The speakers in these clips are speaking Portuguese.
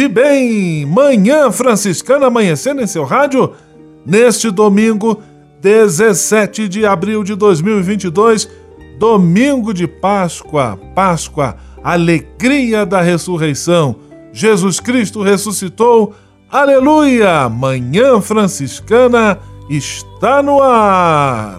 E bem, manhã franciscana amanhecendo em seu rádio neste domingo, 17 de abril de 2022, domingo de Páscoa, Páscoa, alegria da ressurreição. Jesus Cristo ressuscitou. Aleluia! Manhã franciscana está no ar.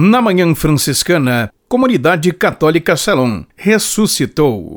Na Manhã Franciscana, Comunidade Católica Salom ressuscitou.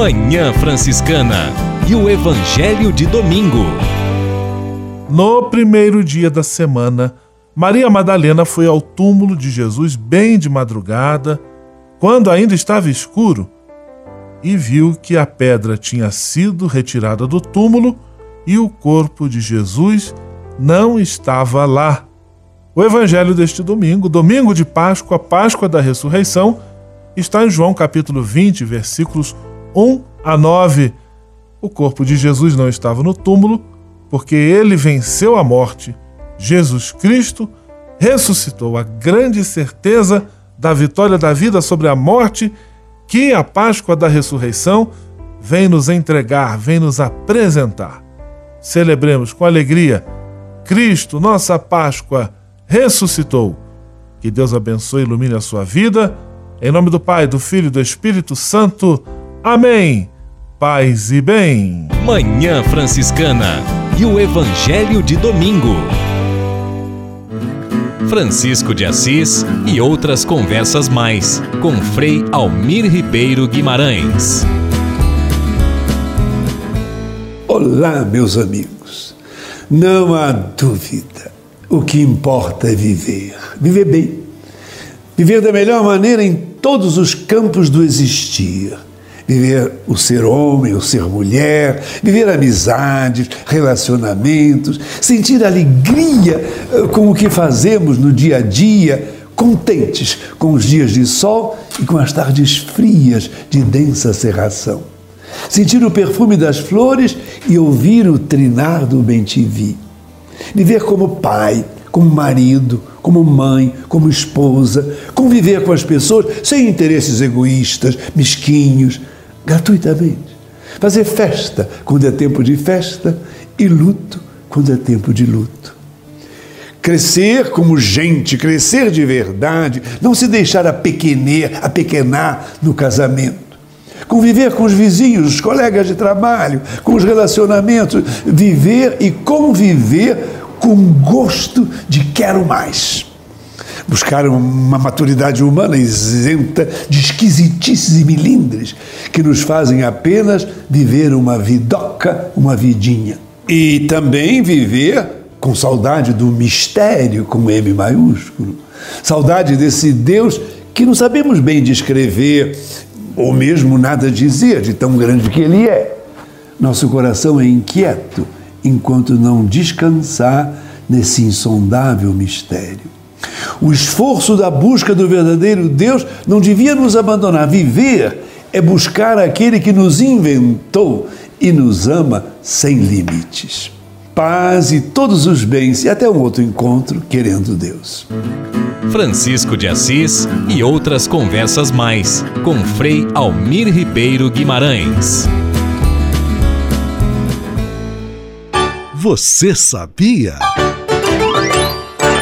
Manhã Franciscana e o Evangelho de Domingo. No primeiro dia da semana, Maria Madalena foi ao túmulo de Jesus bem de madrugada, quando ainda estava escuro, e viu que a pedra tinha sido retirada do túmulo e o corpo de Jesus não estava lá. O evangelho deste domingo, domingo de Páscoa, Páscoa da ressurreição, está em João capítulo 20, versículos 1 a 9. O corpo de Jesus não estava no túmulo, porque ele venceu a morte. Jesus Cristo ressuscitou a grande certeza da vitória da vida sobre a morte que a Páscoa da ressurreição vem nos entregar, vem nos apresentar. Celebremos com alegria Cristo, nossa Páscoa, ressuscitou. Que Deus abençoe e ilumine a sua vida. Em nome do Pai, do Filho e do Espírito Santo. Amém. Paz e bem. Manhã Franciscana e o Evangelho de Domingo. Francisco de Assis e outras conversas mais com Frei Almir Ribeiro Guimarães. Olá, meus amigos. Não há dúvida. O que importa é viver. Viver bem. Viver da melhor maneira em todos os campos do existir viver o ser homem, o ser mulher, viver amizades, relacionamentos, sentir alegria eh, com o que fazemos no dia a dia, contentes com os dias de sol e com as tardes frias de densa cerração. Sentir o perfume das flores e ouvir o trinar do bem-te-vi. Viver como pai, como marido, como mãe, como esposa, conviver com as pessoas sem interesses egoístas, mesquinhos, gratuitamente. Fazer festa quando é tempo de festa e luto quando é tempo de luto. Crescer como gente, crescer de verdade, não se deixar apequener, apequenar no casamento. Conviver com os vizinhos, os colegas de trabalho, com os relacionamentos, viver e conviver com gosto de quero mais buscar uma maturidade humana isenta de esquisitices e milindres que nos fazem apenas viver uma vidoca, uma vidinha. E também viver com saudade do mistério com M maiúsculo. Saudade desse Deus que não sabemos bem descrever ou mesmo nada dizer de tão grande que ele é. Nosso coração é inquieto enquanto não descansar nesse insondável mistério. O esforço da busca do verdadeiro Deus não devia nos abandonar. Viver é buscar aquele que nos inventou e nos ama sem limites. Paz e todos os bens e até um outro encontro, querendo Deus. Francisco de Assis e outras conversas mais com Frei Almir Ribeiro Guimarães. Você sabia?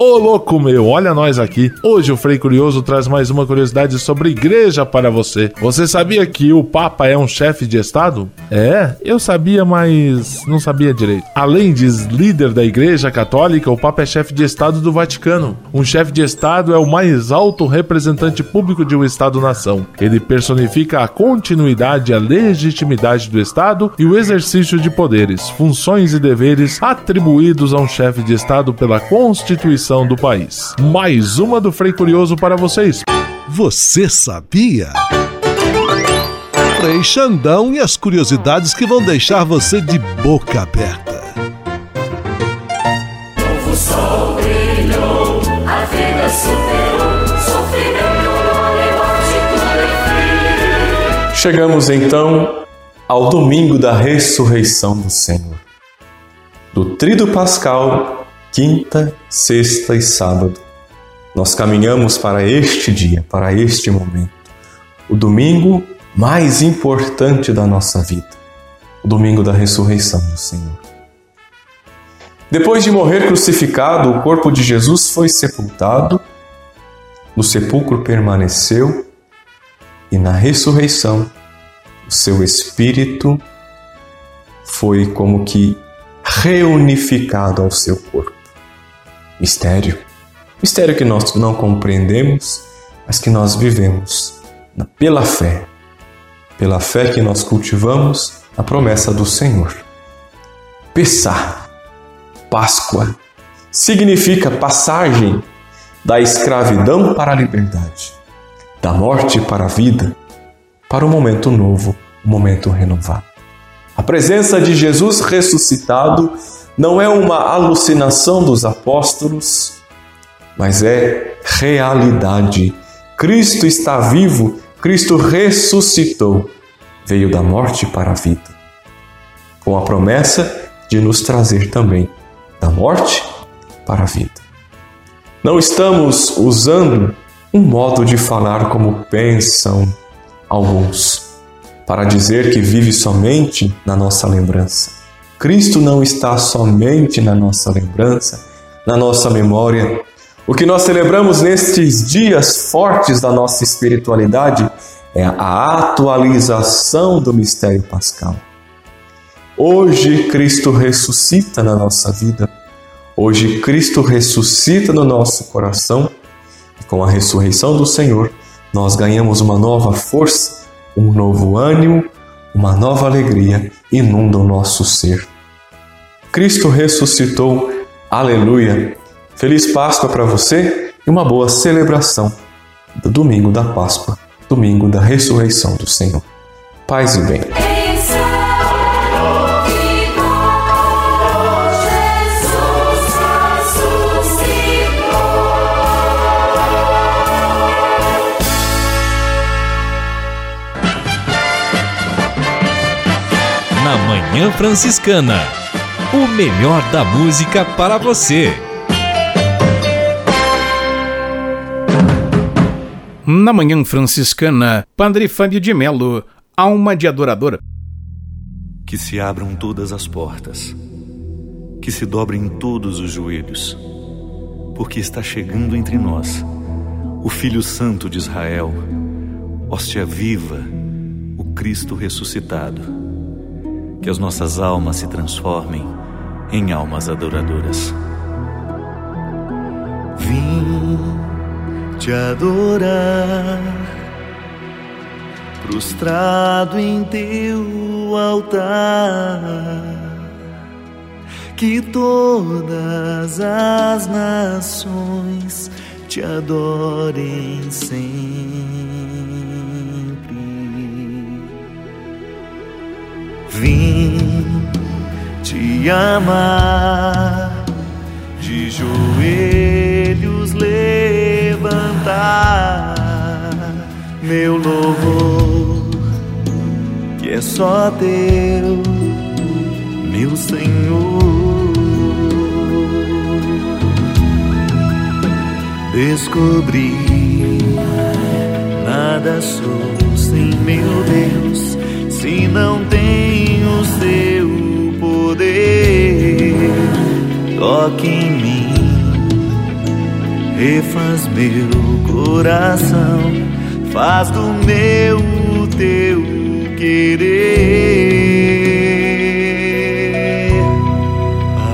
Ô louco meu, olha nós aqui. Hoje o Frei Curioso traz mais uma curiosidade sobre igreja para você. Você sabia que o Papa é um chefe de Estado? É, eu sabia, mas não sabia direito. Além de líder da Igreja Católica, o Papa é chefe de Estado do Vaticano. Um chefe de Estado é o mais alto representante público de um Estado-nação. Ele personifica a continuidade e a legitimidade do Estado e o exercício de poderes, funções e deveres atribuídos a um chefe de Estado pela Constituição do país. Mais uma do Frei Curioso para vocês. Você sabia? Frei Xandão e as curiosidades que vão deixar você de boca aberta. Novo sol brilhou, a vida superou, sofrimento, morte, Chegamos então ao domingo da ressurreição do Senhor. Do trido pascal quinta, sexta e sábado. Nós caminhamos para este dia, para este momento, o domingo mais importante da nossa vida, o domingo da ressurreição do Senhor. Depois de morrer crucificado, o corpo de Jesus foi sepultado, no sepulcro permaneceu e na ressurreição o seu espírito foi como que reunificado ao seu corpo mistério. Mistério que nós não compreendemos, mas que nós vivemos pela fé. Pela fé que nós cultivamos a promessa do Senhor. Pessar, Páscoa, significa passagem da escravidão para a liberdade, da morte para a vida, para um momento novo, um momento renovado. A presença de Jesus ressuscitado não é uma alucinação dos apóstolos, mas é realidade. Cristo está vivo, Cristo ressuscitou, veio da morte para a vida, com a promessa de nos trazer também da morte para a vida. Não estamos usando um modo de falar como pensam alguns, para dizer que vive somente na nossa lembrança. Cristo não está somente na nossa lembrança, na nossa memória. O que nós celebramos nestes dias fortes da nossa espiritualidade é a atualização do mistério pascal. Hoje Cristo ressuscita na nossa vida. Hoje Cristo ressuscita no nosso coração e com a ressurreição do Senhor nós ganhamos uma nova força, um novo ânimo, uma nova alegria inunda o nosso ser. Cristo ressuscitou, aleluia! Feliz Páscoa para você e uma boa celebração do domingo da Páscoa, domingo da ressurreição do Senhor. Paz e bem. Na Manhã Franciscana. O melhor da música para você. Na Manhã Franciscana, Padre Fábio de Melo, alma de adorador. Que se abram todas as portas, que se dobrem todos os joelhos, porque está chegando entre nós o Filho Santo de Israel, hóstia viva, o Cristo ressuscitado que as nossas almas se transformem em almas adoradoras. Vim te adorar, prostrado em teu altar, que todas as nações te adorem sempre. Te amar, de joelhos levantar meu louvor, que é só teu, meu Senhor. Descobri nada sou sem meu Deus se não tenho seu poder. Toque em mim, refaz meu coração, faz do meu o teu querer.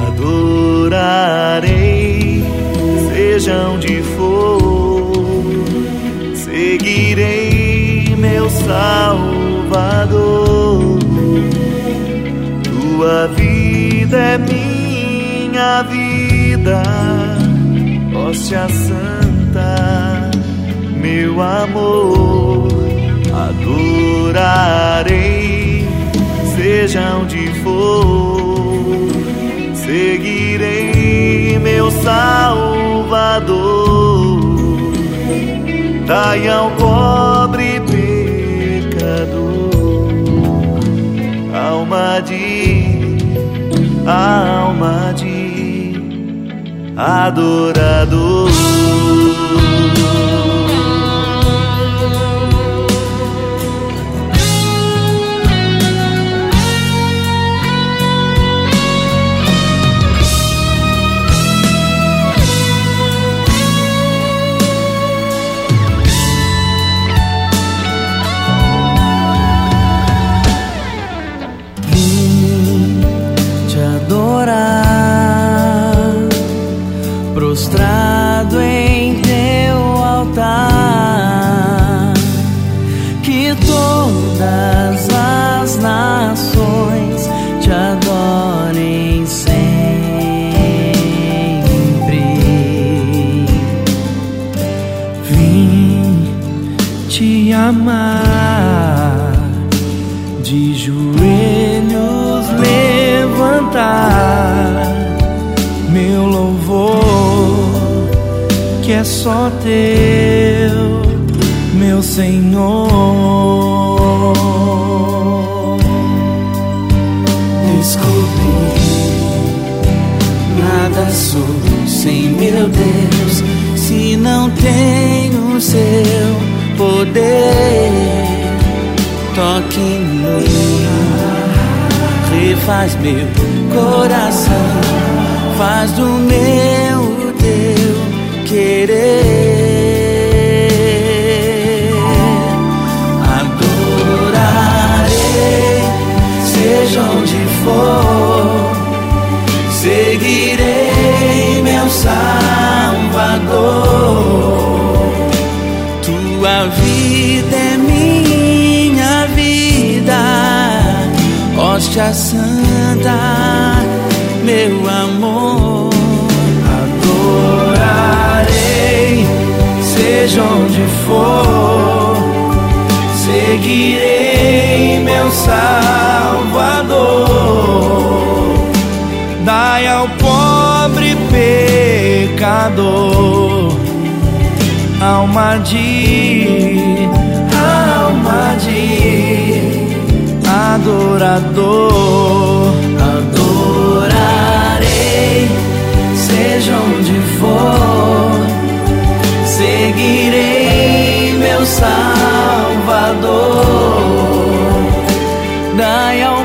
Adorarei, seja onde for, seguirei meu Salvador tua vida é minha vida, hóstia santa, meu amor, adorarei, seja onde for, seguirei meu Salvador, dai ao pobre adorador. Santa meu amor. Adorarei, seja onde for, seguirei meu Salvador. Dai ao pobre pecador alma de, adorador. Adorarei, seja onde for, seguirei meu Salvador. Dai ao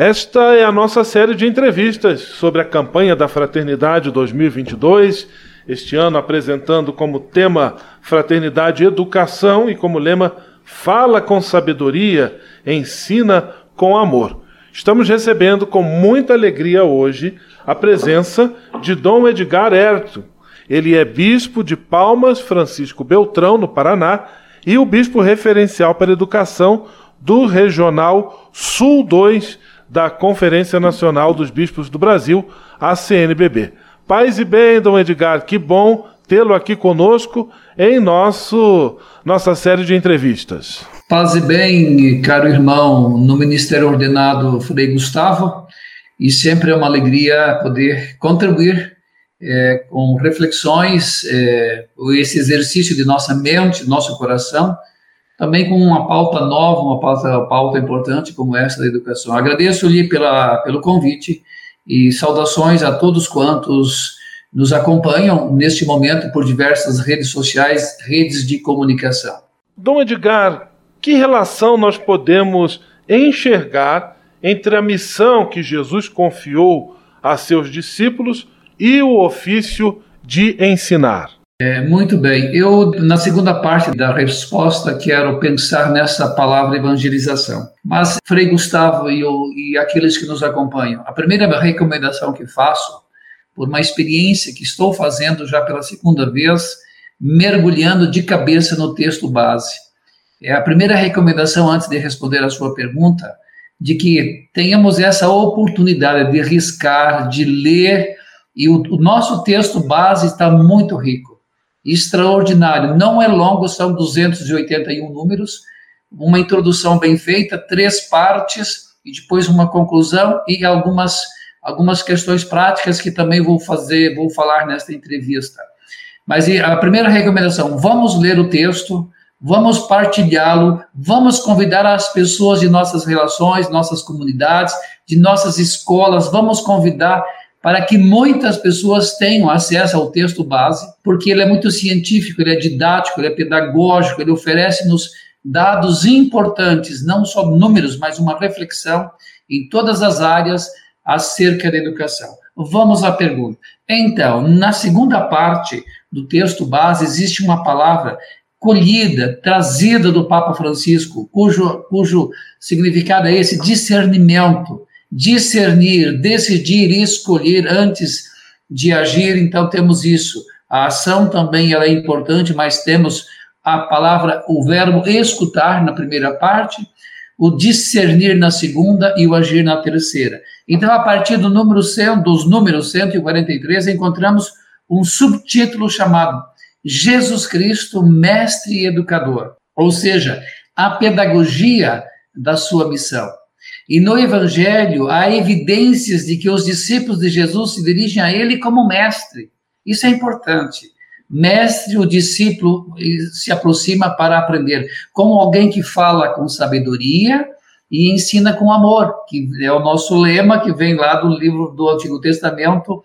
Esta é a nossa série de entrevistas sobre a campanha da Fraternidade 2022. Este ano apresentando como tema Fraternidade Educação e como lema Fala com sabedoria, ensina com amor. Estamos recebendo com muita alegria hoje a presença de Dom Edgar Herto. Ele é bispo de Palmas, Francisco Beltrão, no Paraná, e o bispo referencial para educação do Regional Sul 2 da Conferência Nacional dos Bispos do Brasil, a CNBB. Paz e bem, Dom Edgar, que bom tê-lo aqui conosco em nosso nossa série de entrevistas. Paz e bem, caro irmão, no Ministério Ordenado Frei Gustavo, e sempre é uma alegria poder contribuir é, com reflexões, é, esse exercício de nossa mente, nosso coração, também com uma pauta nova, uma pauta, pauta importante como essa da educação. Agradeço-lhe pelo convite e saudações a todos quantos nos acompanham neste momento por diversas redes sociais, redes de comunicação. Dom Edgar, que relação nós podemos enxergar entre a missão que Jesus confiou a seus discípulos e o ofício de ensinar? É, muito bem. Eu, na segunda parte da resposta, quero pensar nessa palavra evangelização. Mas, Frei Gustavo e, eu, e aqueles que nos acompanham, a primeira recomendação que faço, por uma experiência que estou fazendo já pela segunda vez, mergulhando de cabeça no texto base. É a primeira recomendação, antes de responder a sua pergunta, de que tenhamos essa oportunidade de riscar, de ler, e o, o nosso texto base está muito rico, extraordinário. Não é longo, são 281 números, uma introdução bem feita, três partes, e depois uma conclusão e algumas, algumas questões práticas que também vou fazer, vou falar nesta entrevista. Mas a primeira recomendação, vamos ler o texto, vamos partilhá-lo, vamos convidar as pessoas de nossas relações, nossas comunidades, de nossas escolas, vamos convidar para que muitas pessoas tenham acesso ao texto base, porque ele é muito científico, ele é didático, ele é pedagógico, ele oferece-nos dados importantes, não só números, mas uma reflexão em todas as áreas acerca da educação. Vamos à pergunta. Então, na segunda parte do texto base, existe uma palavra colhida, trazida do Papa Francisco, cujo, cujo significado é esse: discernimento. Discernir, decidir e escolher antes de agir, então temos isso. A ação também ela é importante, mas temos a palavra, o verbo escutar na primeira parte, o discernir na segunda e o agir na terceira. Então, a partir do número 100, dos números 143, encontramos um subtítulo chamado Jesus Cristo, Mestre e Educador, ou seja, a pedagogia da sua missão. E no Evangelho há evidências de que os discípulos de Jesus se dirigem a ele como mestre. Isso é importante. Mestre, o discípulo se aproxima para aprender, como alguém que fala com sabedoria e ensina com amor, que é o nosso lema que vem lá do livro do Antigo Testamento,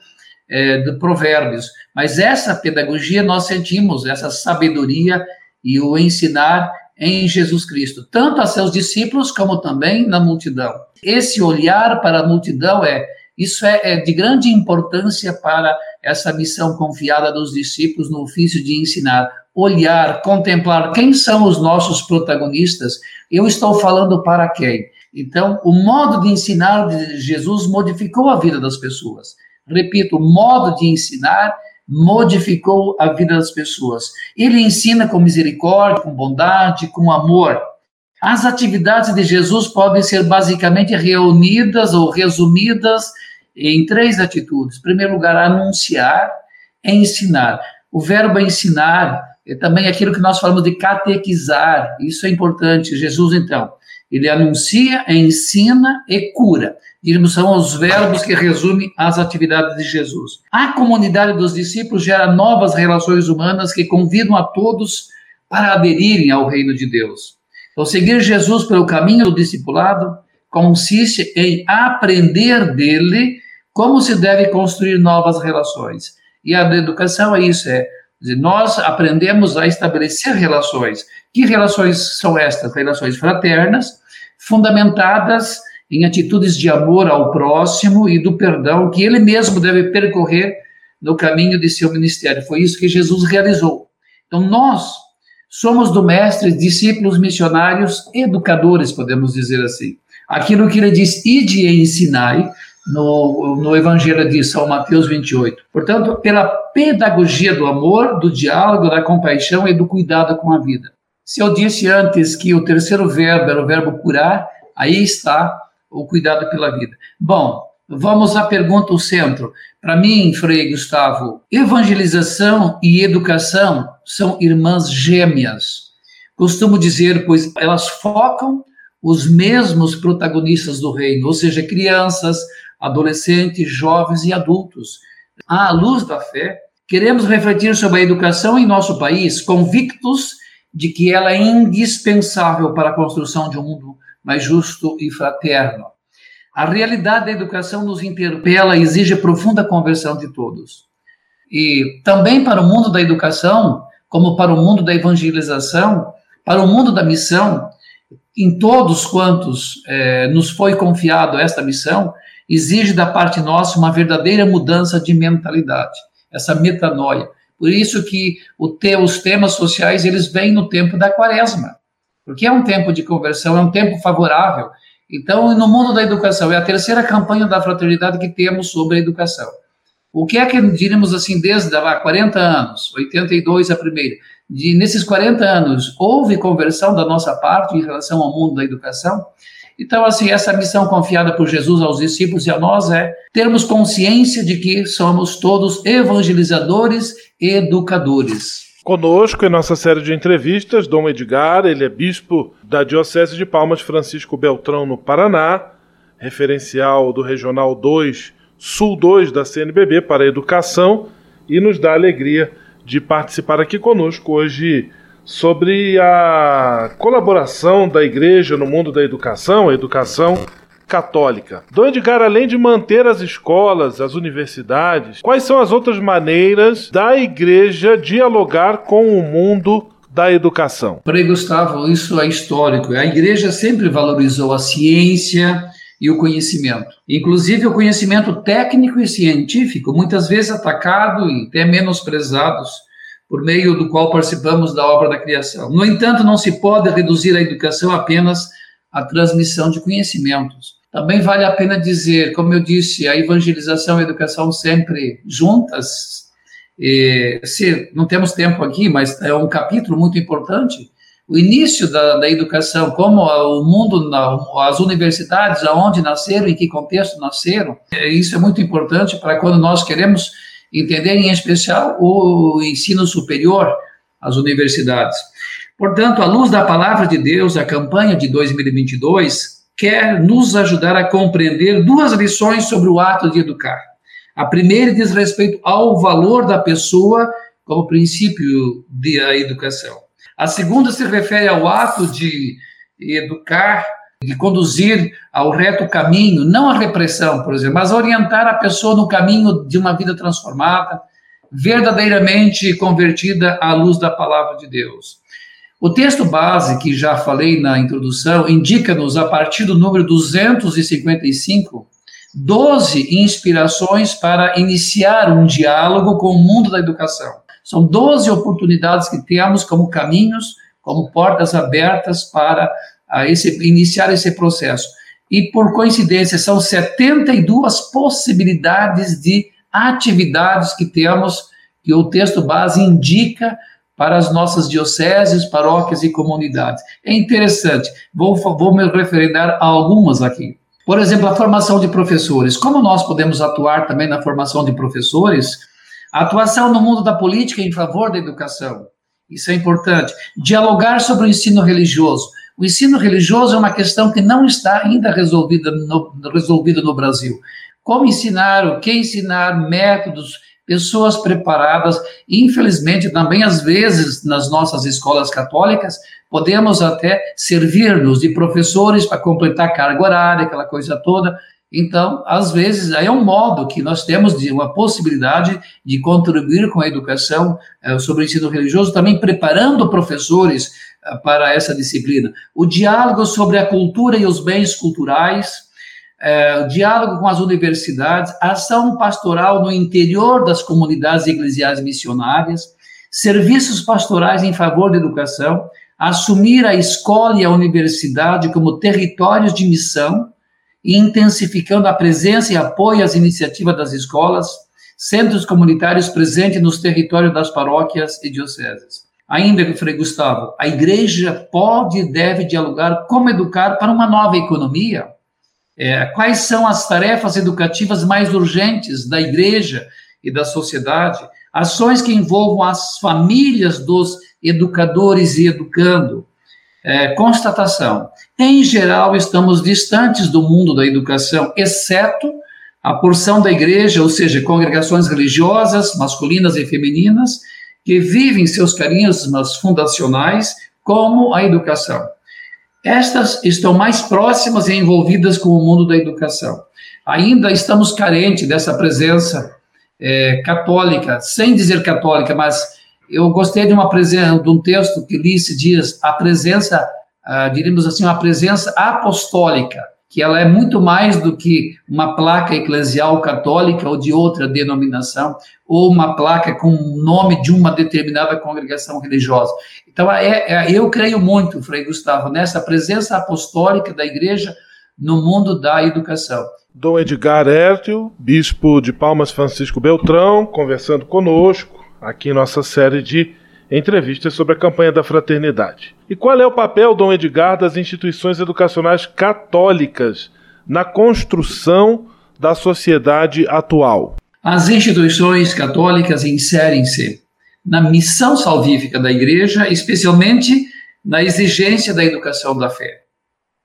é, de Provérbios. Mas essa pedagogia nós sentimos, essa sabedoria e o ensinar em Jesus Cristo, tanto a seus discípulos como também na multidão. Esse olhar para a multidão é isso é, é de grande importância para essa missão confiada dos discípulos no ofício de ensinar, olhar, contemplar quem são os nossos protagonistas. Eu estou falando para quem? Então, o modo de ensinar de Jesus modificou a vida das pessoas. Repito, o modo de ensinar modificou a vida das pessoas. Ele ensina com misericórdia, com bondade, com amor. As atividades de Jesus podem ser basicamente reunidas ou resumidas em três atitudes. Em primeiro lugar, anunciar, ensinar. O verbo ensinar é também aquilo que nós falamos de catequizar. Isso é importante. Jesus, então, ele anuncia, ensina e cura. Diríamos, são os verbos que resumem as atividades de Jesus. A comunidade dos discípulos gera novas relações humanas que convidam a todos para aderirem ao reino de Deus. Então, seguir Jesus pelo caminho do discipulado consiste em aprender dele como se deve construir novas relações. E a educação é isso, é nós aprendemos a estabelecer relações. Que relações são estas? Relações fraternas, fundamentadas em atitudes de amor ao próximo e do perdão que ele mesmo deve percorrer no caminho de seu ministério. Foi isso que Jesus realizou. Então, nós somos do Mestre discípulos missionários, educadores, podemos dizer assim. Aquilo que ele diz, ide e ensinai, no, no Evangelho de São Mateus 28. Portanto, pela pedagogia do amor, do diálogo, da compaixão e do cuidado com a vida. Se eu disse antes que o terceiro verbo era o verbo curar, aí está o cuidado pela vida. Bom, vamos à pergunta o centro. Para mim, Frei Gustavo, evangelização e educação são irmãs gêmeas. Costumo dizer, pois elas focam os mesmos protagonistas do reino, ou seja, crianças, adolescentes, jovens e adultos. À luz da fé, queremos refletir sobre a educação em nosso país, convictos de que ela é indispensável para a construção de um mundo mais justo e fraterno. A realidade da educação nos interpela e exige profunda conversão de todos. E também para o mundo da educação, como para o mundo da evangelização, para o mundo da missão, em todos quantos é, nos foi confiado esta missão, exige da parte nossa uma verdadeira mudança de mentalidade, essa metanoia. Por isso que te, os temas sociais eles vêm no tempo da quaresma, porque é um tempo de conversão, é um tempo favorável. Então, no mundo da educação, é a terceira campanha da fraternidade que temos sobre a educação. O que é que diríamos assim desde há 40 anos, 82 a primeira, de nesses 40 anos houve conversão da nossa parte em relação ao mundo da educação? Então, assim, essa missão confiada por Jesus aos discípulos e a nós é termos consciência de que somos todos evangelizadores e educadores. Conosco em nossa série de entrevistas, Dom Edgar, ele é bispo da Diocese de Palmas Francisco Beltrão, no Paraná, referencial do Regional 2, Sul 2 da CNBB para a Educação, e nos dá alegria de participar aqui conosco hoje sobre a colaboração da igreja no mundo da educação, a educação católica. Dom Edgar, além de manter as escolas, as universidades, quais são as outras maneiras da igreja dialogar com o mundo da educação? Frei Gustavo, isso é histórico. A igreja sempre valorizou a ciência e o conhecimento. Inclusive o conhecimento técnico e científico, muitas vezes atacado e até menosprezados por meio do qual participamos da obra da criação. No entanto, não se pode reduzir a educação apenas à transmissão de conhecimentos. Também vale a pena dizer, como eu disse, a evangelização e a educação sempre juntas. E, se não temos tempo aqui, mas é um capítulo muito importante. O início da, da educação, como o mundo, as universidades, aonde nasceram, em que contexto nasceram, isso é muito importante para quando nós queremos entender em especial o ensino superior, as universidades. Portanto, à luz da palavra de Deus, a campanha de 2022 quer nos ajudar a compreender duas lições sobre o ato de educar. A primeira diz respeito ao valor da pessoa como princípio da educação. A segunda se refere ao ato de educar de conduzir ao reto caminho, não a repressão, por exemplo, mas orientar a pessoa no caminho de uma vida transformada, verdadeiramente convertida à luz da palavra de Deus. O texto base, que já falei na introdução, indica-nos, a partir do número 255, 12 inspirações para iniciar um diálogo com o mundo da educação. São 12 oportunidades que temos como caminhos, como portas abertas para a esse, iniciar esse processo. E, por coincidência, são 72 possibilidades de atividades que temos, que o texto base indica para as nossas dioceses, paróquias e comunidades. É interessante, vou, vou me referendar a algumas aqui. Por exemplo, a formação de professores. Como nós podemos atuar também na formação de professores? Atuação no mundo da política em favor da educação. Isso é importante. Dialogar sobre o ensino religioso. O ensino religioso é uma questão que não está ainda resolvida no, resolvida no Brasil. Como ensinar, o que ensinar, métodos, pessoas preparadas. Infelizmente, também às vezes nas nossas escolas católicas, podemos até servir-nos de professores para completar carga horária, aquela coisa toda. Então, às vezes, é um modo que nós temos de uma possibilidade de contribuir com a educação é, sobre o ensino religioso, também preparando professores para essa disciplina. O diálogo sobre a cultura e os bens culturais, é, diálogo com as universidades, ação pastoral no interior das comunidades eclesiais missionárias, serviços pastorais em favor da educação, assumir a escola e a universidade como territórios de missão, intensificando a presença e apoio às iniciativas das escolas, centros comunitários presentes nos territórios das paróquias e dioceses. Ainda, Frei Gustavo, a igreja pode e deve dialogar como educar para uma nova economia. É, quais são as tarefas educativas mais urgentes da igreja e da sociedade? Ações que envolvam as famílias dos educadores e educando. É, constatação: em geral, estamos distantes do mundo da educação, exceto a porção da igreja, ou seja, congregações religiosas, masculinas e femininas, que vivem seus carismas fundacionais, como a educação. Estas estão mais próximas e envolvidas com o mundo da educação. Ainda estamos carentes dessa presença é, católica, sem dizer católica, mas eu gostei de uma presença, de um texto que li esses dias, a presença, ah, diríamos assim, uma presença apostólica que ela é muito mais do que uma placa eclesial católica ou de outra denominação, ou uma placa com o nome de uma determinada congregação religiosa. Então, é, é, eu creio muito, Frei Gustavo, nessa presença apostólica da igreja no mundo da educação. Dom Edgar Hértil, bispo de Palmas Francisco Beltrão, conversando conosco aqui em nossa série de entrevistas sobre a campanha da fraternidade. E qual é o papel, Dom Edgar, das instituições educacionais católicas na construção da sociedade atual? As instituições católicas inserem-se na missão salvífica da Igreja, especialmente na exigência da educação da fé.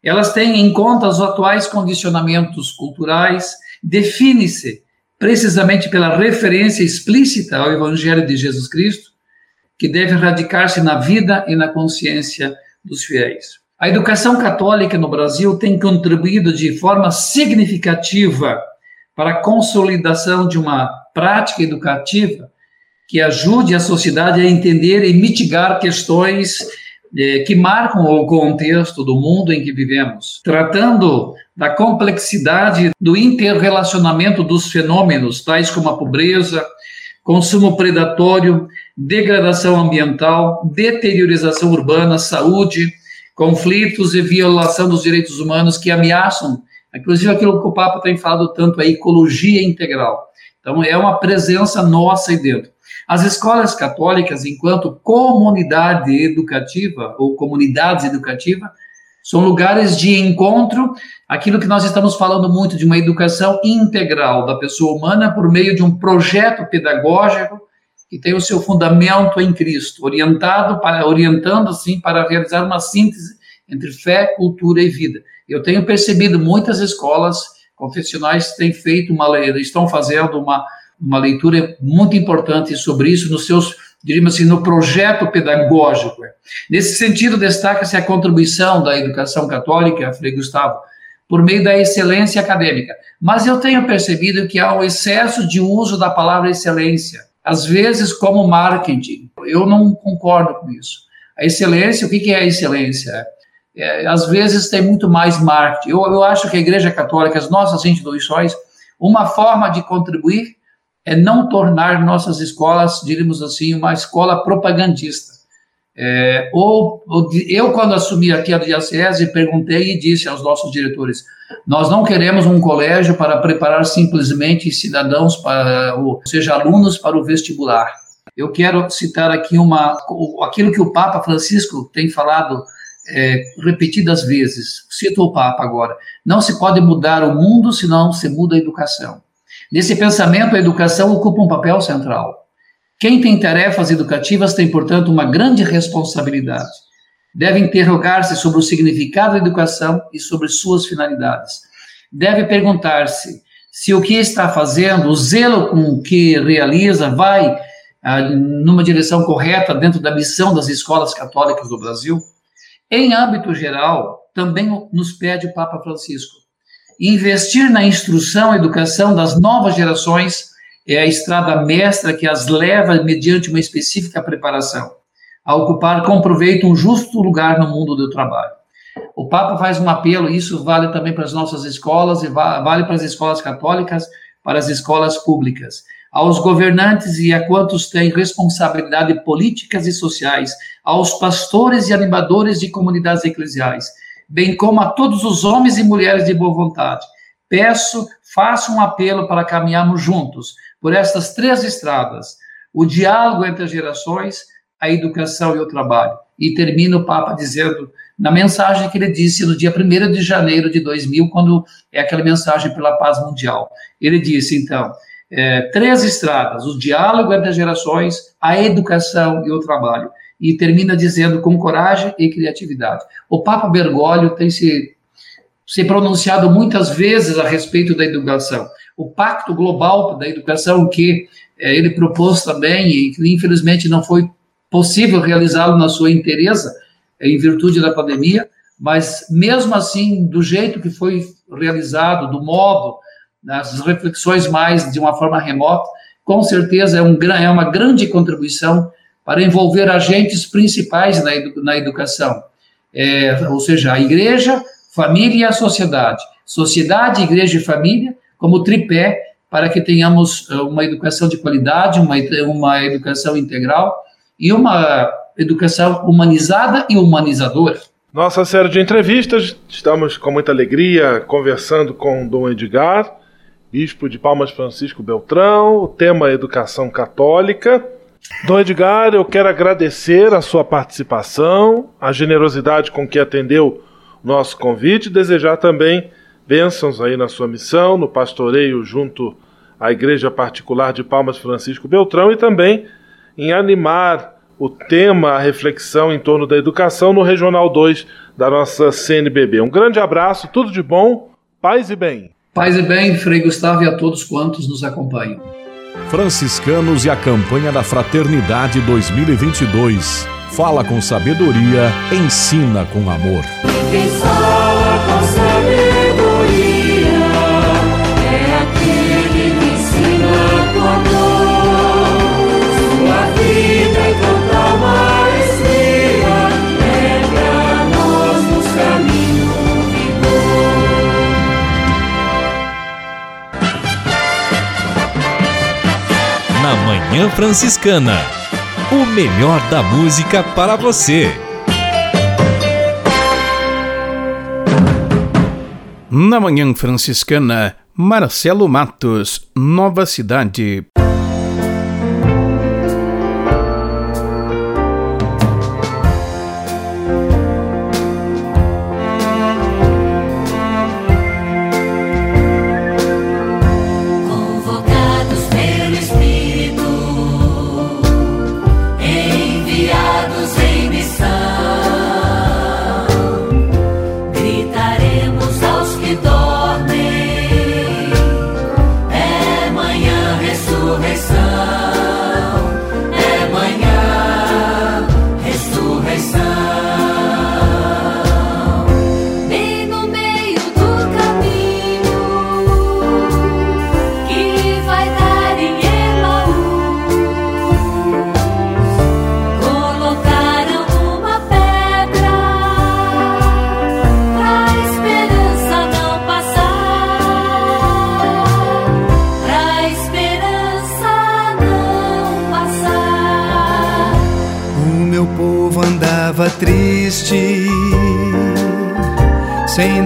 Elas têm em conta os atuais condicionamentos culturais, define-se precisamente pela referência explícita ao Evangelho de Jesus Cristo, que deve radicar-se na vida e na consciência dos fiéis. A educação católica no Brasil tem contribuído de forma significativa para a consolidação de uma prática educativa que ajude a sociedade a entender e mitigar questões eh, que marcam o contexto do mundo em que vivemos, tratando da complexidade do interrelacionamento dos fenômenos, tais como a pobreza, consumo predatório, degradação ambiental, deteriorização urbana, saúde, conflitos e violação dos direitos humanos que ameaçam, inclusive aquilo que o Papa tem falado tanto, a ecologia integral. Então, é uma presença nossa aí dentro. As escolas católicas, enquanto comunidade educativa ou comunidades educativas, são lugares de encontro, aquilo que nós estamos falando muito de uma educação integral da pessoa humana por meio de um projeto pedagógico que tem o seu fundamento em Cristo, orientado para orientando assim para realizar uma síntese entre fé, cultura e vida. Eu tenho percebido muitas escolas confessionais têm feito uma estão fazendo uma uma leitura muito importante sobre isso nos seus diríamos assim, no projeto pedagógico. Nesse sentido, destaca-se a contribuição da educação católica, Frei Gustavo, por meio da excelência acadêmica. Mas eu tenho percebido que há um excesso de uso da palavra excelência, às vezes como marketing. Eu não concordo com isso. A excelência, o que é a excelência? É, às vezes tem muito mais marketing. Eu, eu acho que a Igreja Católica, as nossas instituições, uma forma de contribuir é não tornar nossas escolas, diríamos assim, uma escola propagandista. É, ou, ou, eu, quando assumi aqui a diocese, perguntei e disse aos nossos diretores: nós não queremos um colégio para preparar simplesmente cidadãos, para, ou seja, alunos para o vestibular. Eu quero citar aqui uma, aquilo que o Papa Francisco tem falado é, repetidas vezes. Cito o Papa agora: não se pode mudar o mundo se não se muda a educação. Nesse pensamento, a educação ocupa um papel central. Quem tem tarefas educativas tem, portanto, uma grande responsabilidade. Deve interrogar-se sobre o significado da educação e sobre suas finalidades. Deve perguntar-se se o que está fazendo, o zelo com que realiza, vai ah, numa direção correta dentro da missão das escolas católicas do Brasil. Em âmbito geral, também nos pede o Papa Francisco investir na instrução e educação das novas gerações é a estrada mestra que as leva, mediante uma específica preparação, a ocupar com proveito um justo lugar no mundo do trabalho. O Papa faz um apelo, isso vale também para as nossas escolas e vale para as escolas católicas, para as escolas públicas, aos governantes e a quantos têm responsabilidade políticas e sociais, aos pastores e animadores de comunidades eclesiais, bem como a todos os homens e mulheres de boa vontade. Peço, faço um apelo para caminharmos juntos por estas três estradas: o diálogo entre as gerações, a educação e o trabalho. E termina o Papa dizendo, na mensagem que ele disse no dia 1 de janeiro de 2000, quando é aquela mensagem pela paz mundial. Ele disse, então, é, três estradas: o diálogo entre as gerações, a educação e o trabalho e termina dizendo com coragem e criatividade. O Papa Bergoglio tem se, se pronunciado muitas vezes a respeito da educação. O Pacto Global da Educação, que é, ele propôs também, e que infelizmente não foi possível realizá-lo na sua inteireza, é, em virtude da pandemia, mas mesmo assim, do jeito que foi realizado, do modo, nas reflexões mais de uma forma remota, com certeza é, um, é uma grande contribuição para envolver agentes principais na, edu na educação, é, ou seja, a igreja, família e a sociedade. Sociedade, igreja e família como tripé para que tenhamos uh, uma educação de qualidade, uma, uma educação integral e uma educação humanizada e humanizadora. Nossa série de entrevistas, estamos com muita alegria conversando com Dom Edgar, bispo de Palmas Francisco Beltrão, o tema é Educação Católica. Dom Edgar, eu quero agradecer a sua participação, a generosidade com que atendeu nosso convite e desejar também bênçãos aí na sua missão, no pastoreio junto à Igreja Particular de Palmas Francisco Beltrão e também em animar o tema, a reflexão em torno da educação no Regional 2 da nossa CNBB. Um grande abraço, tudo de bom, paz e bem. Paz e bem, Frei Gustavo e a todos quantos nos acompanham. Franciscanos e a campanha da Fraternidade 2022. Fala com sabedoria, ensina com amor. Manhã Franciscana. O melhor da música para você. Na Manhã Franciscana, Marcelo Matos, Nova Cidade.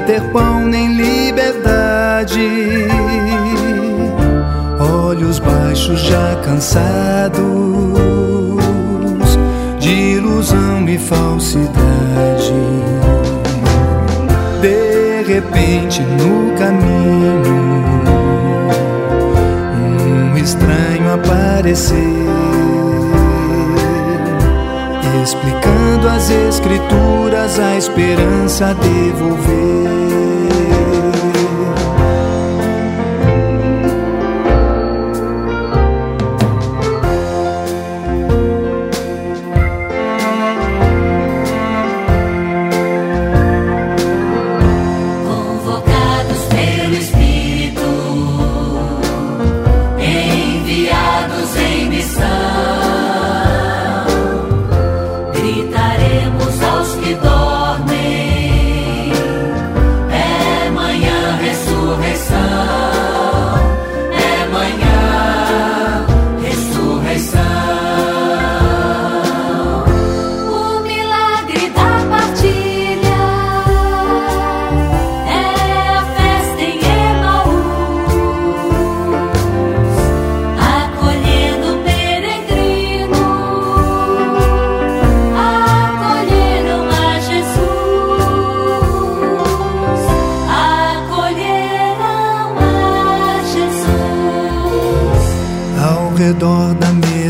Ter pão nem liberdade. Olhos baixos, já cansados de ilusão e falsidade. De repente, no caminho, um estranho apareceu explicando as escrituras, a esperança devolver.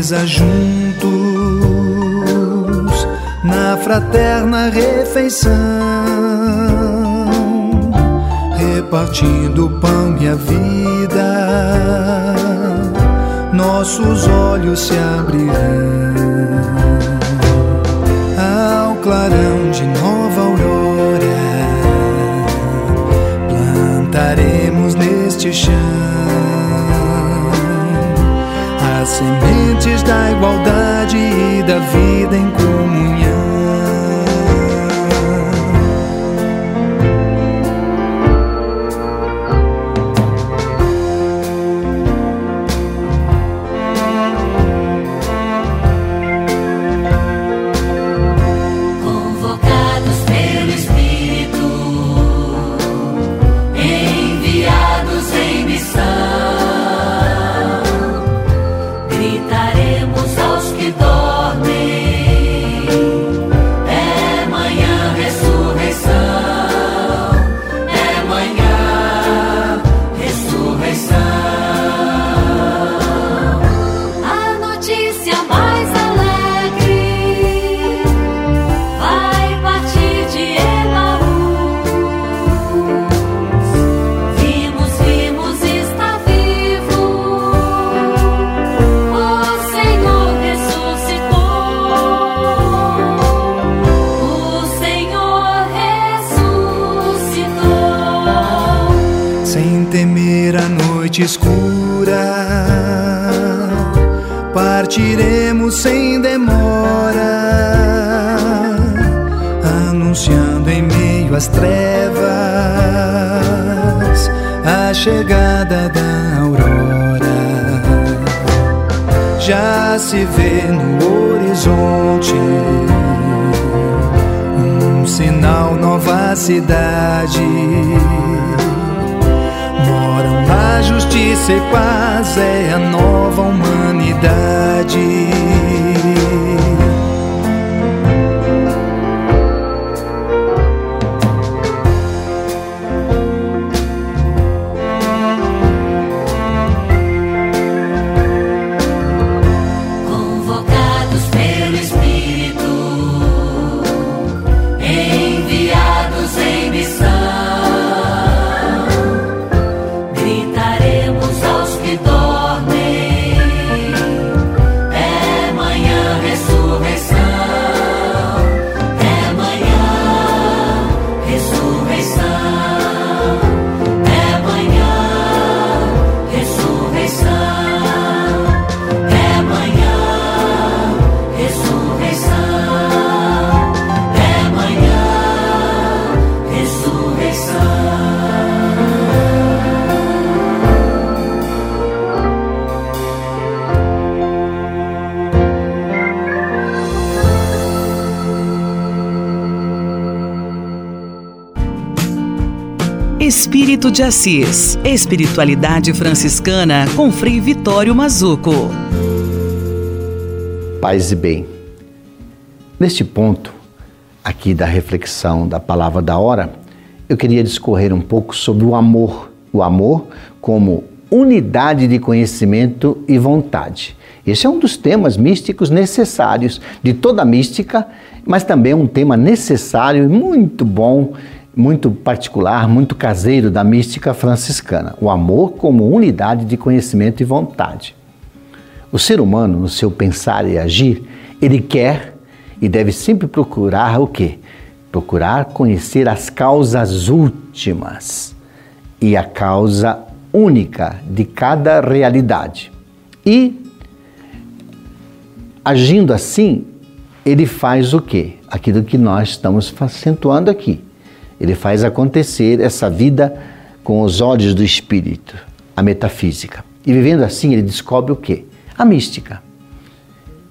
Mesa juntos, na fraterna refeição, repartindo o pão e a vida, nossos olhos se abrirão sementes da igualdade e da vida em comunhão. Partiremos sem demora, anunciando em meio às trevas a chegada da aurora. Já se vê no horizonte um sinal, nova cidade moram a justiça e paz, é a nova humanidade. Convocados De Assis. Espiritualidade franciscana com Frei Vitório Mazuco. Paz e bem. Neste ponto, aqui da reflexão da palavra da hora, eu queria discorrer um pouco sobre o amor. O amor como unidade de conhecimento e vontade. Esse é um dos temas místicos necessários de toda a mística, mas também um tema necessário e muito bom, muito particular, muito caseiro da mística franciscana. O amor como unidade de conhecimento e vontade. O ser humano, no seu pensar e agir, ele quer e deve sempre procurar o quê? Procurar conhecer as causas últimas e a causa única de cada realidade. E agindo assim, ele faz o quê? Aquilo que nós estamos acentuando aqui. Ele faz acontecer essa vida com os olhos do espírito, a metafísica. E vivendo assim, ele descobre o quê? A mística,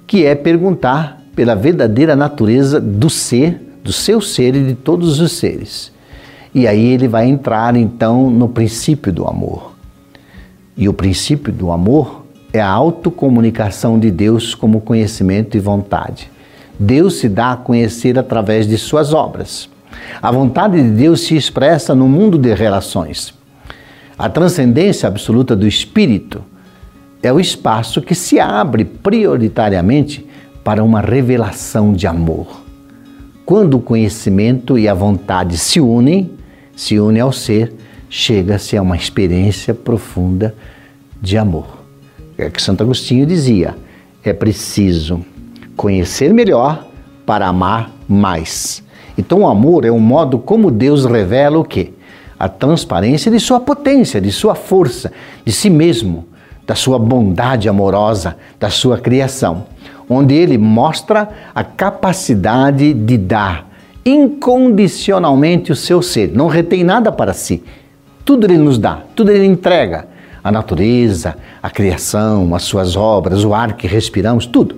que é perguntar pela verdadeira natureza do ser, do seu ser e de todos os seres. E aí ele vai entrar então no princípio do amor. E o princípio do amor é a autocomunicação de Deus como conhecimento e vontade. Deus se dá a conhecer através de suas obras. A vontade de Deus se expressa no mundo de relações. A transcendência absoluta do espírito é o espaço que se abre prioritariamente para uma revelação de amor. Quando o conhecimento e a vontade se unem, se unem ao ser, chega-se a uma experiência profunda de amor. É que Santo Agostinho dizia: é preciso conhecer melhor para amar mais. Então o amor é um modo como Deus revela o quê? A transparência de sua potência, de sua força, de si mesmo, da sua bondade amorosa, da sua criação, onde ele mostra a capacidade de dar incondicionalmente o seu ser, não retém nada para si. Tudo ele nos dá, tudo ele entrega. A natureza, a criação, as suas obras, o ar que respiramos, tudo.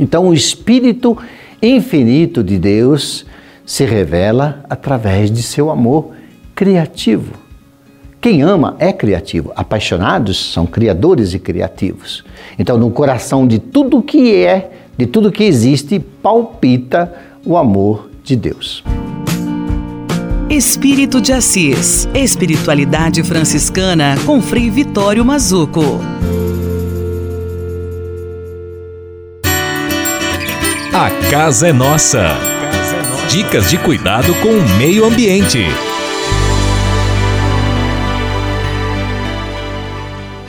Então o espírito infinito de Deus se revela através de seu amor criativo. Quem ama é criativo. Apaixonados são criadores e criativos. Então, no coração de tudo que é, de tudo que existe, palpita o amor de Deus. Espírito de Assis. Espiritualidade franciscana com Frei Vitório Mazuco. A casa é nossa. Dicas de cuidado com o meio ambiente.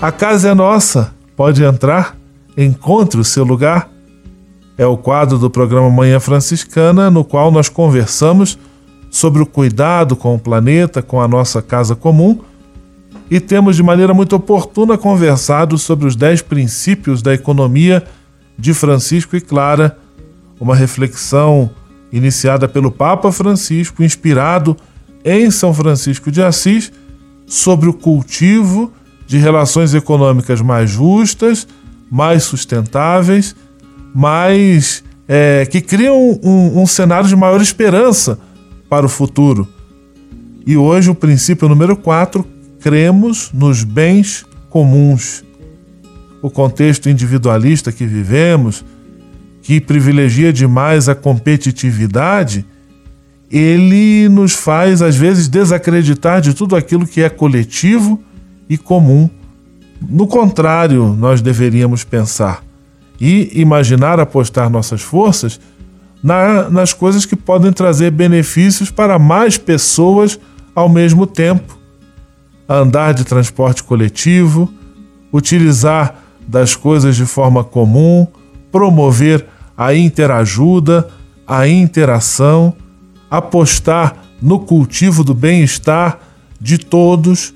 A casa é nossa. Pode entrar, encontre o seu lugar. É o quadro do programa Manhã Franciscana, no qual nós conversamos sobre o cuidado com o planeta, com a nossa casa comum, e temos de maneira muito oportuna conversado sobre os dez princípios da economia de Francisco e Clara, uma reflexão iniciada pelo Papa Francisco, inspirado em São Francisco de Assis, sobre o cultivo de relações econômicas mais justas, mais sustentáveis, mais é, que criam um, um cenário de maior esperança para o futuro. E hoje o princípio número 4, cremos nos bens comuns. O contexto individualista que vivemos, que privilegia demais a competitividade, ele nos faz às vezes desacreditar de tudo aquilo que é coletivo e comum. No contrário, nós deveríamos pensar e imaginar apostar nossas forças na, nas coisas que podem trazer benefícios para mais pessoas ao mesmo tempo. Andar de transporte coletivo, utilizar das coisas de forma comum, promover a interajuda, a interação, apostar no cultivo do bem-estar de todos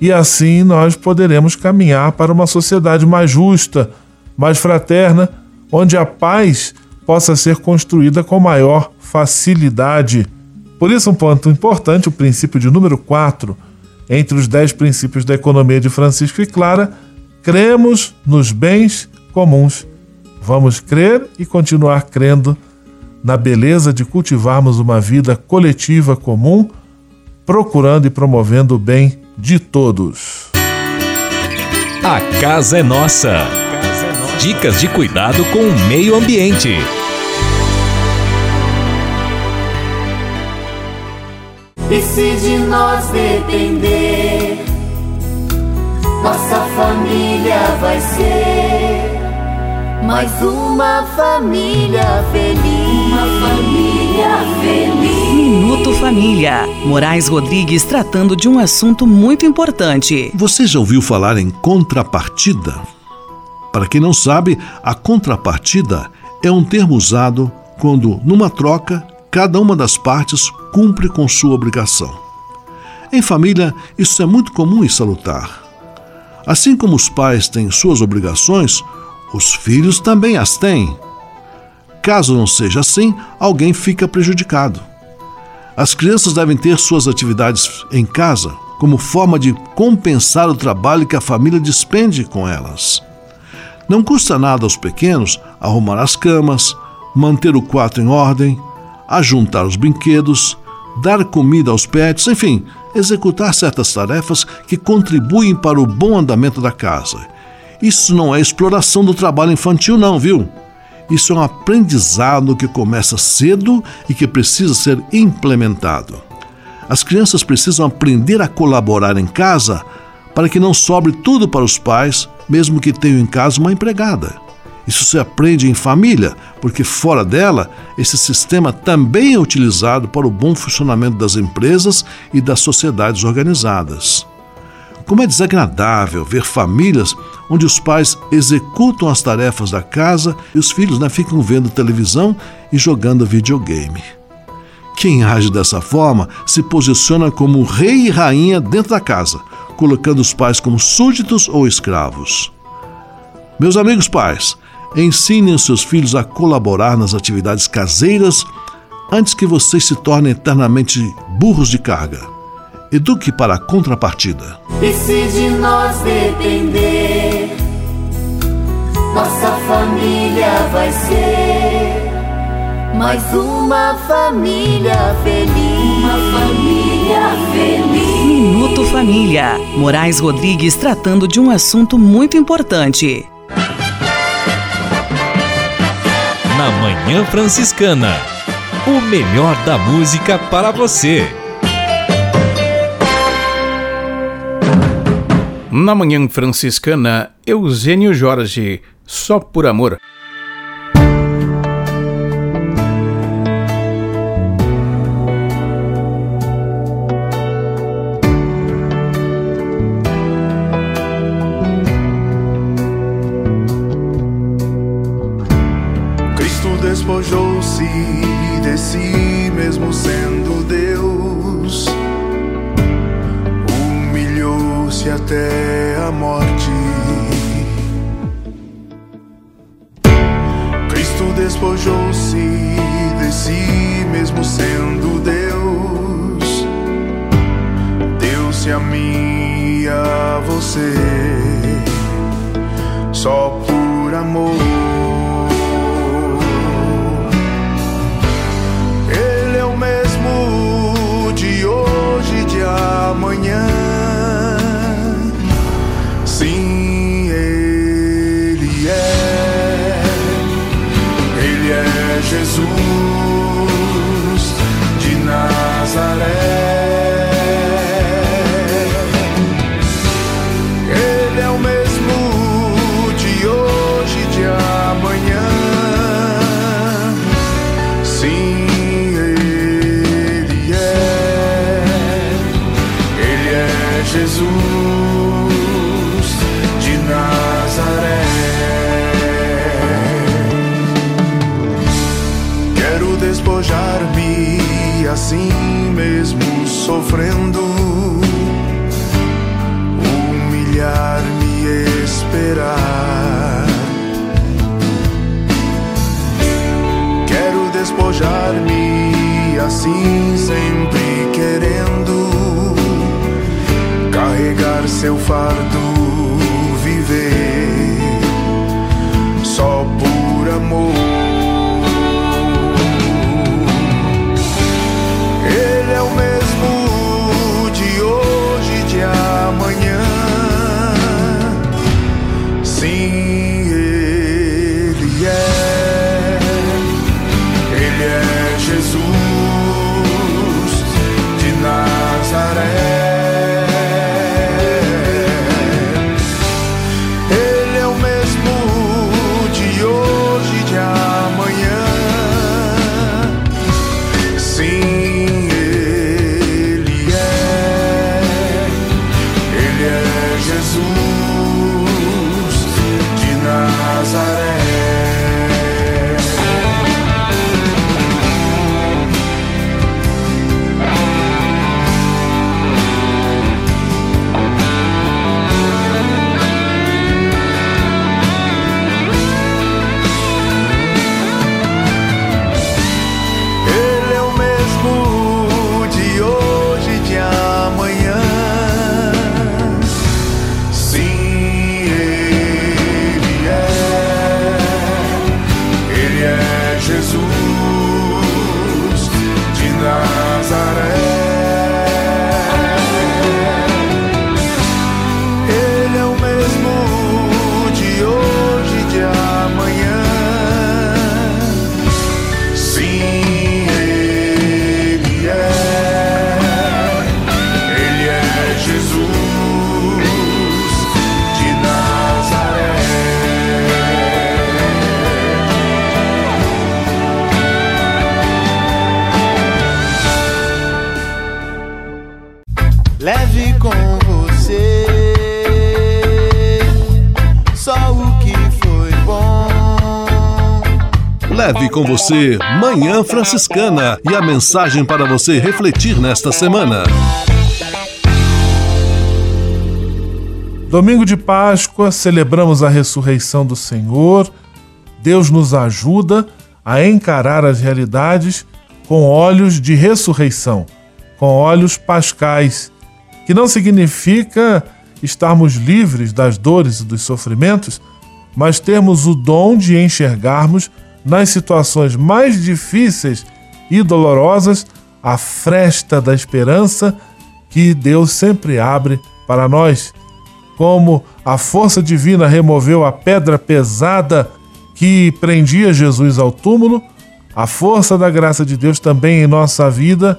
e assim nós poderemos caminhar para uma sociedade mais justa, mais fraterna, onde a paz possa ser construída com maior facilidade. Por isso, um ponto importante, o princípio de número 4, entre os dez princípios da economia de Francisco e Clara, cremos nos bens comuns. Vamos crer e continuar crendo na beleza de cultivarmos uma vida coletiva comum, procurando e promovendo o bem de todos. A casa é nossa. Dicas de cuidado com o meio ambiente. E se de nós depender, nossa família vai ser mais uma família feliz. Uma família feliz. Minuto Família. Moraes Rodrigues tratando de um assunto muito importante. Você já ouviu falar em contrapartida? Para quem não sabe, a contrapartida é um termo usado quando, numa troca, cada uma das partes cumpre com sua obrigação. Em família, isso é muito comum e salutar. Assim como os pais têm suas obrigações, os filhos também as têm. Caso não seja assim, alguém fica prejudicado. As crianças devem ter suas atividades em casa como forma de compensar o trabalho que a família despende com elas. Não custa nada aos pequenos arrumar as camas, manter o quarto em ordem, ajuntar os brinquedos, dar comida aos pets, enfim, executar certas tarefas que contribuem para o bom andamento da casa. Isso não é exploração do trabalho infantil, não, viu? Isso é um aprendizado que começa cedo e que precisa ser implementado. As crianças precisam aprender a colaborar em casa para que não sobre tudo para os pais, mesmo que tenham em casa uma empregada. Isso se aprende em família, porque fora dela, esse sistema também é utilizado para o bom funcionamento das empresas e das sociedades organizadas. Como é desagradável ver famílias onde os pais executam as tarefas da casa e os filhos né, ficam vendo televisão e jogando videogame. Quem age dessa forma se posiciona como rei e rainha dentro da casa, colocando os pais como súditos ou escravos. Meus amigos pais, ensinem seus filhos a colaborar nas atividades caseiras antes que vocês se tornem eternamente burros de carga. Eduque para a contrapartida. E se de nós depender, nossa família vai ser mais uma família feliz. Uma família feliz. Minuto Família. Moraes Rodrigues tratando de um assunto muito importante. Na Manhã Franciscana. O melhor da música para você. Na Manhã Franciscana, Eugênio Jorge, só por amor. Assim sempre querendo carregar seu fardo, Leve com você Manhã Franciscana e a mensagem para você refletir nesta semana. Domingo de Páscoa, celebramos a ressurreição do Senhor. Deus nos ajuda a encarar as realidades com olhos de ressurreição, com olhos pascais, que não significa estarmos livres das dores e dos sofrimentos, mas termos o dom de enxergarmos nas situações mais difíceis e dolorosas a fresta da esperança que Deus sempre abre para nós. Como a força divina removeu a pedra pesada que prendia Jesus ao túmulo, a força da graça de Deus também em nossa vida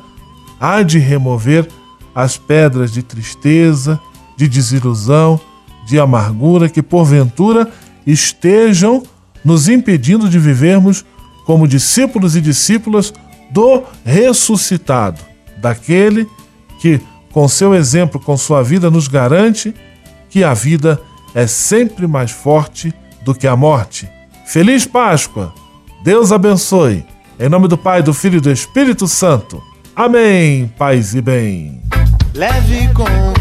há de remover as pedras de tristeza, de desilusão, de amargura que porventura estejam nos impedindo de vivermos como discípulos e discípulas do ressuscitado, daquele que, com seu exemplo, com sua vida, nos garante que a vida é sempre mais forte do que a morte. Feliz Páscoa! Deus abençoe. Em nome do Pai, do Filho e do Espírito Santo. Amém. Paz e bem. Leve com